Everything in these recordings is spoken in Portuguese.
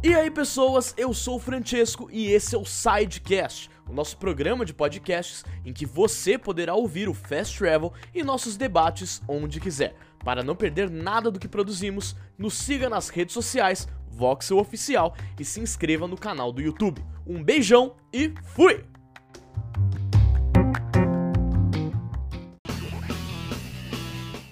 E aí pessoas, eu sou o Francesco e esse é o Sidecast, o nosso programa de podcasts em que você poderá ouvir o Fast Travel e nossos debates onde quiser. Para não perder nada do que produzimos, nos siga nas redes sociais, Voxel Oficial e se inscreva no canal do YouTube. Um beijão e fui!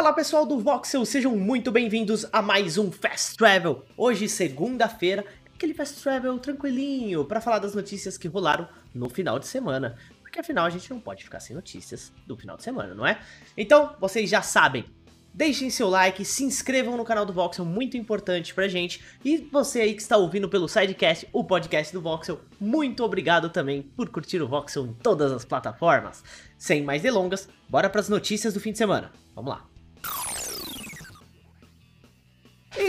Fala pessoal do Voxel, sejam muito bem-vindos a mais um Fast Travel. Hoje, segunda-feira, aquele Fast Travel tranquilinho para falar das notícias que rolaram no final de semana. Porque afinal a gente não pode ficar sem notícias do final de semana, não é? Então, vocês já sabem, deixem seu like, se inscrevam no canal do Voxel, muito importante pra gente. E você aí que está ouvindo pelo Sidecast, o podcast do Voxel, muito obrigado também por curtir o Voxel em todas as plataformas. Sem mais delongas, bora pras notícias do fim de semana. Vamos lá.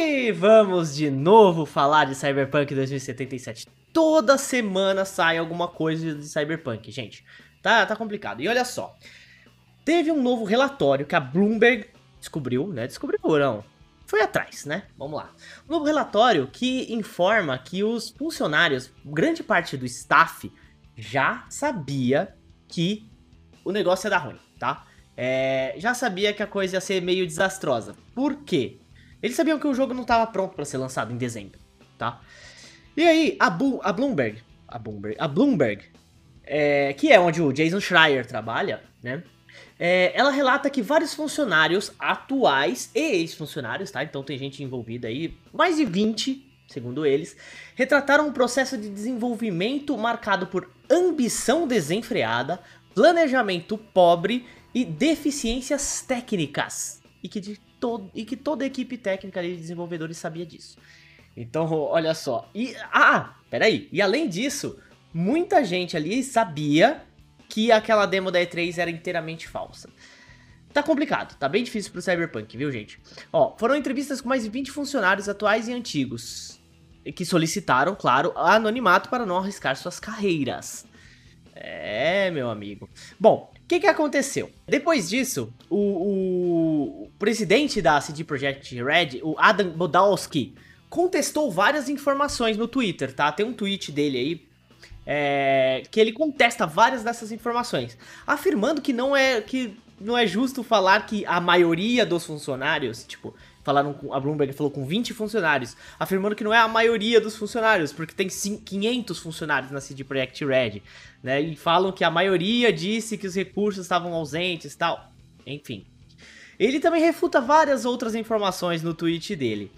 E vamos de novo falar de Cyberpunk 2077. Toda semana sai alguma coisa de Cyberpunk, gente. Tá, tá complicado. E olha só. Teve um novo relatório que a Bloomberg descobriu, né? Descobriu não. Foi atrás, né? Vamos lá. Um novo relatório que informa que os funcionários, grande parte do staff, já sabia que o negócio ia dar ruim, tá? É, já sabia que a coisa ia ser meio desastrosa. Por quê? Eles sabiam que o jogo não estava pronto para ser lançado em dezembro, tá? E aí, a, Bu a Bloomberg, a Bloomberg, a Bloomberg é, que é onde o Jason Schreier trabalha, né? É, ela relata que vários funcionários atuais e ex-funcionários, tá? Então tem gente envolvida aí, mais de 20, segundo eles, retrataram um processo de desenvolvimento marcado por ambição desenfreada, planejamento pobre e deficiências técnicas. E que, de todo, e que toda a equipe técnica de desenvolvedores sabia disso. Então, olha só. E, ah, peraí. E além disso, muita gente ali sabia que aquela demo da E3 era inteiramente falsa. Tá complicado, tá bem difícil pro Cyberpunk, viu, gente? Ó, foram entrevistas com mais de 20 funcionários atuais e antigos, que solicitaram, claro, anonimato para não arriscar suas carreiras. É, meu amigo. Bom, o que, que aconteceu? Depois disso, o, o, presidente da CD Projekt Red, o Adam Bodowski, contestou várias informações no Twitter, tá? Tem um tweet dele aí é, que ele contesta várias dessas informações, afirmando que não é que não é justo falar que a maioria dos funcionários, tipo, falaram com a Bloomberg falou com 20 funcionários, afirmando que não é a maioria dos funcionários, porque tem 500 funcionários na CD Projekt Red, né? E falam que a maioria disse que os recursos estavam ausentes, tal. Enfim. Ele também refuta várias outras informações no tweet dele.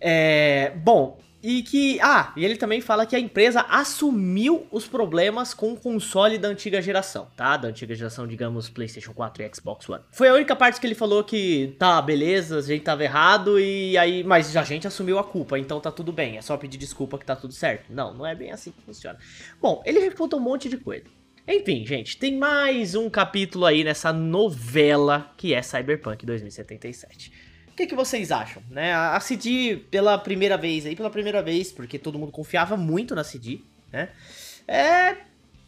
É, bom, e que. Ah, e ele também fala que a empresa assumiu os problemas com o console da antiga geração, tá? Da antiga geração, digamos, PlayStation 4 e Xbox One. Foi a única parte que ele falou que tá, beleza, a gente tava errado e aí. Mas a gente assumiu a culpa, então tá tudo bem. É só pedir desculpa que tá tudo certo. Não, não é bem assim que funciona. Bom, ele refuta um monte de coisa. Enfim, gente, tem mais um capítulo aí nessa novela que é Cyberpunk 2077 que, que vocês acham? Né? A CD, pela primeira vez aí, pela primeira vez, porque todo mundo confiava muito na CD, né? É.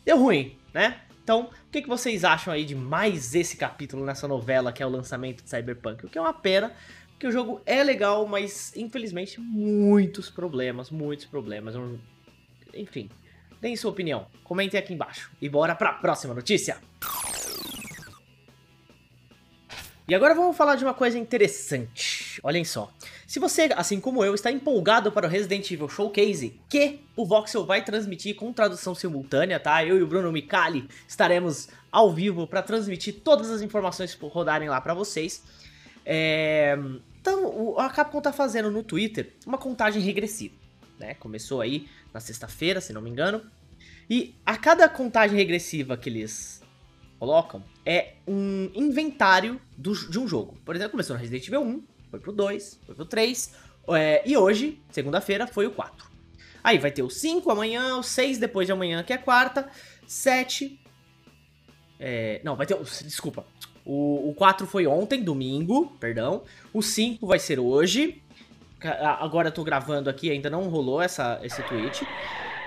Deu ruim, né? Então, o que, que vocês acham aí de mais esse capítulo nessa novela que é o lançamento de Cyberpunk? O que é uma pena, porque o jogo é legal, mas infelizmente muitos problemas, muitos problemas. Enfim, deem sua opinião, comentem aqui embaixo. E bora pra próxima notícia! E agora vamos falar de uma coisa interessante. Olhem só. Se você, assim como eu, está empolgado para o Resident Evil Showcase, que o Voxel vai transmitir com tradução simultânea, tá? Eu e o Bruno Micali estaremos ao vivo para transmitir todas as informações que rodarem lá para vocês. É... Então, a Capcom tá fazendo no Twitter uma contagem regressiva, né? Começou aí na sexta-feira, se não me engano. E a cada contagem regressiva que eles colocam é um inventário do, de um jogo. Por exemplo, começou no Resident Evil 1, foi pro 2, foi pro 3, é, e hoje, segunda-feira, foi o 4. Aí vai ter o 5 amanhã, o 6 depois de amanhã, que é quarta, 7. É, não, vai ter. Desculpa. O, o 4 foi ontem, domingo, perdão. O 5 vai ser hoje. Agora eu tô gravando aqui, ainda não rolou essa, esse tweet.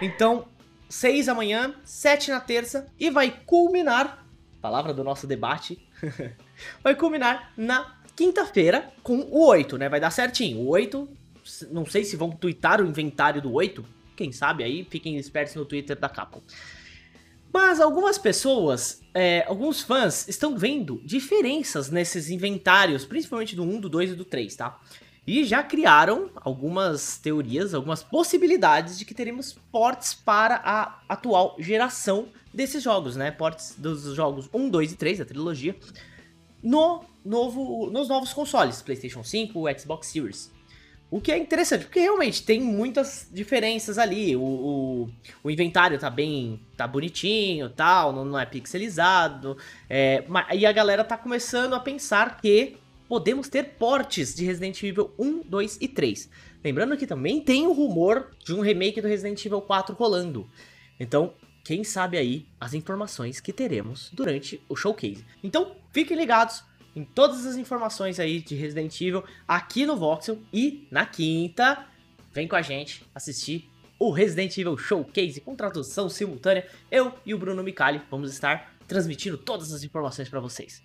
Então, 6 amanhã, 7 na terça e vai culminar palavra do nosso debate, vai culminar na quinta-feira com o 8, né? Vai dar certinho. O 8, Não sei se vão twittar o inventário do 8. Quem sabe aí, fiquem espertos no Twitter da Capcom. Mas algumas pessoas, é, alguns fãs, estão vendo diferenças nesses inventários, principalmente do 1, do 2 e do 3, tá? E já criaram algumas teorias, algumas possibilidades de que teremos ports para a atual geração desses jogos, né? Ports dos jogos 1, 2 e 3 da trilogia no novo, nos novos consoles, PlayStation 5, Xbox Series. O que é interessante, porque realmente tem muitas diferenças ali. O, o, o inventário tá bem. tá bonitinho tal, não, não é pixelizado. É, e a galera tá começando a pensar que podemos ter portes de Resident Evil 1, 2 e 3. Lembrando que também tem o rumor de um remake do Resident Evil 4 rolando. Então, quem sabe aí as informações que teremos durante o showcase. Então, fiquem ligados em todas as informações aí de Resident Evil aqui no Voxel e na quinta, vem com a gente assistir o Resident Evil Showcase com tradução simultânea. Eu e o Bruno Micali vamos estar transmitindo todas as informações para vocês.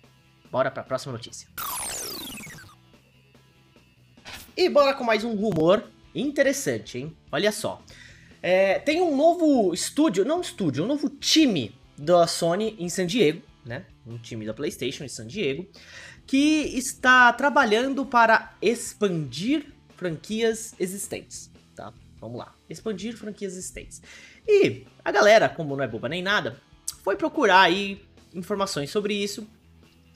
Bora para a próxima notícia. E bora com mais um rumor interessante, hein? Olha só. É, tem um novo estúdio, não estúdio, um novo time da Sony em San Diego, né? Um time da PlayStation em San Diego, que está trabalhando para expandir franquias existentes, tá? Vamos lá, expandir franquias existentes. E a galera, como não é boba nem nada, foi procurar aí informações sobre isso.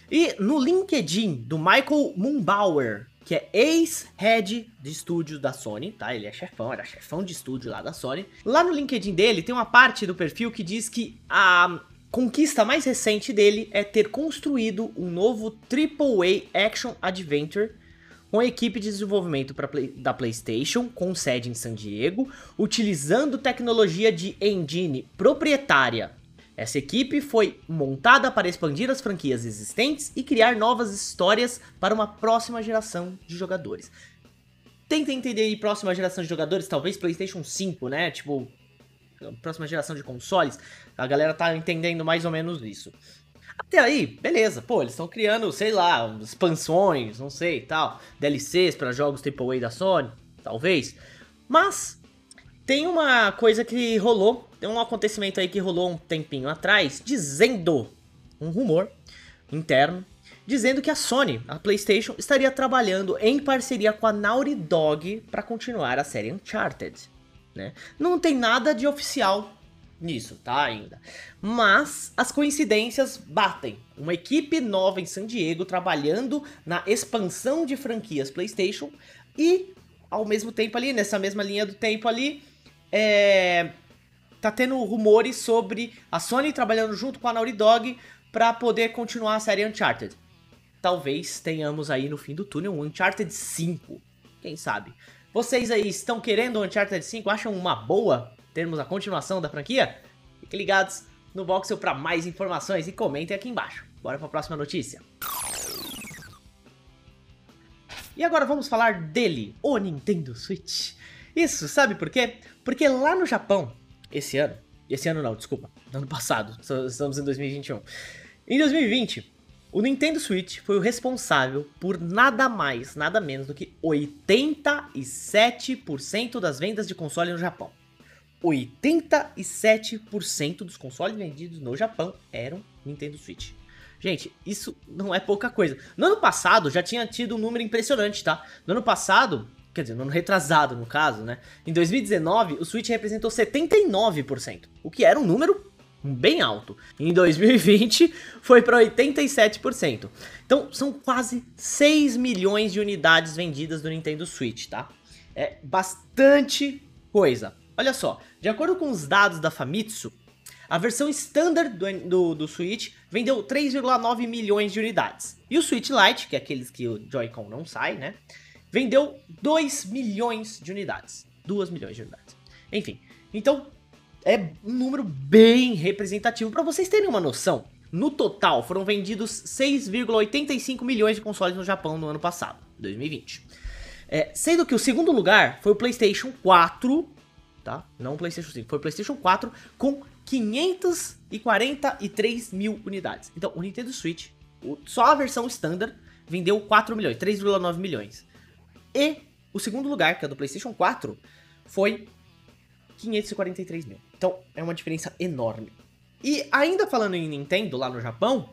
E no LinkedIn do Michael Mumbauer, que é ex-head de estúdio da Sony, tá? Ele é chefão, era chefão de estúdio lá da Sony. Lá no LinkedIn dele tem uma parte do perfil que diz que a conquista mais recente dele é ter construído um novo AAA Action Adventure com a equipe de desenvolvimento play, da PlayStation, com sede em San Diego, utilizando tecnologia de engine proprietária essa equipe foi montada para expandir as franquias existentes e criar novas histórias para uma próxima geração de jogadores. Tenta entender aí próxima geração de jogadores, talvez PlayStation 5, né? Tipo, próxima geração de consoles. A galera tá entendendo mais ou menos isso. Até aí, beleza. Pô, eles estão criando, sei lá, expansões, não sei, tal, DLCs para jogos AAA da Sony, talvez. Mas tem uma coisa que rolou tem um acontecimento aí que rolou um tempinho atrás, dizendo, um rumor interno, dizendo que a Sony, a PlayStation, estaria trabalhando em parceria com a Naughty Dog para continuar a série Uncharted. Né? Não tem nada de oficial nisso, tá? Ainda. Mas as coincidências batem. Uma equipe nova em San Diego trabalhando na expansão de franquias PlayStation e, ao mesmo tempo ali, nessa mesma linha do tempo ali, é, tá tendo rumores sobre a Sony trabalhando junto com a Naughty Dog para poder continuar a série Uncharted. Talvez tenhamos aí no fim do túnel um Uncharted 5, quem sabe. Vocês aí estão querendo o Uncharted 5? Acham uma boa termos a continuação da franquia? Fiquem ligados no Voxel para mais informações e comentem aqui embaixo. Bora para a próxima notícia. E agora vamos falar dele, o Nintendo Switch. Isso, sabe por quê? Porque lá no Japão, esse ano. Esse ano não, desculpa. Ano passado. Estamos em 2021. Em 2020, o Nintendo Switch foi o responsável por nada mais, nada menos do que 87% das vendas de console no Japão. 87% dos consoles vendidos no Japão eram Nintendo Switch. Gente, isso não é pouca coisa. No ano passado já tinha tido um número impressionante, tá? No ano passado, Quer dizer, no ano retrasado, no caso, né? Em 2019, o Switch representou 79%, o que era um número bem alto. Em 2020, foi para 87%. Então, são quase 6 milhões de unidades vendidas do Nintendo Switch, tá? É bastante coisa. Olha só, de acordo com os dados da Famitsu, a versão standard do, do, do Switch vendeu 3,9 milhões de unidades. E o Switch Lite, que é aqueles que o Joy-Con não sai, né? Vendeu 2 milhões de unidades. 2 milhões de unidades. Enfim, então é um número bem representativo. Para vocês terem uma noção, no total foram vendidos 6,85 milhões de consoles no Japão no ano passado, 2020. É, sendo que o segundo lugar foi o PlayStation 4, tá? Não o PlayStation 5, foi o PlayStation 4 com 543 mil unidades. Então, o Nintendo Switch, só a versão standard, vendeu 4 milhões, 3,9 milhões. E O segundo lugar, que é do PlayStation 4, foi 543 mil. Então é uma diferença enorme. E ainda falando em Nintendo lá no Japão,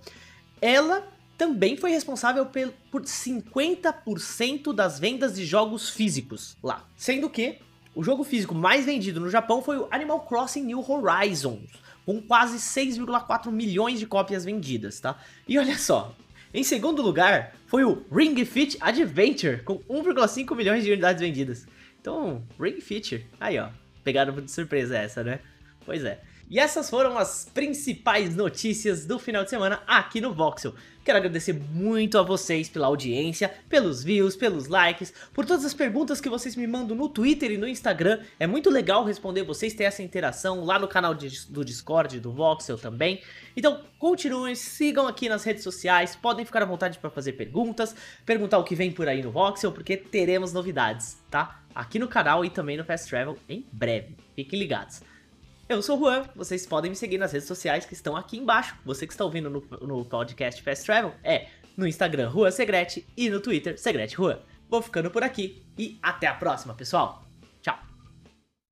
ela também foi responsável por 50% das vendas de jogos físicos lá. Sendo que o jogo físico mais vendido no Japão foi o Animal Crossing New Horizons, com quase 6,4 milhões de cópias vendidas, tá? E olha só, em segundo lugar foi o Ring Fit Adventure, com 1,5 milhões de unidades vendidas. Então, Ring Fit, aí ó, pegaram de surpresa essa, né? Pois é. E essas foram as principais notícias do final de semana aqui no Voxel. Quero agradecer muito a vocês pela audiência, pelos views, pelos likes, por todas as perguntas que vocês me mandam no Twitter e no Instagram. É muito legal responder vocês, ter essa interação lá no canal de, do Discord, do Voxel também. Então, continuem, sigam aqui nas redes sociais, podem ficar à vontade para fazer perguntas, perguntar o que vem por aí no Voxel, porque teremos novidades, tá? Aqui no canal e também no Fast Travel em breve. Fiquem ligados. Eu sou o Juan, vocês podem me seguir nas redes sociais que estão aqui embaixo. Você que está ouvindo no, no podcast Fast Travel é no Instagram Juan Segrete e no Twitter Segrete Juan. Vou ficando por aqui e até a próxima, pessoal!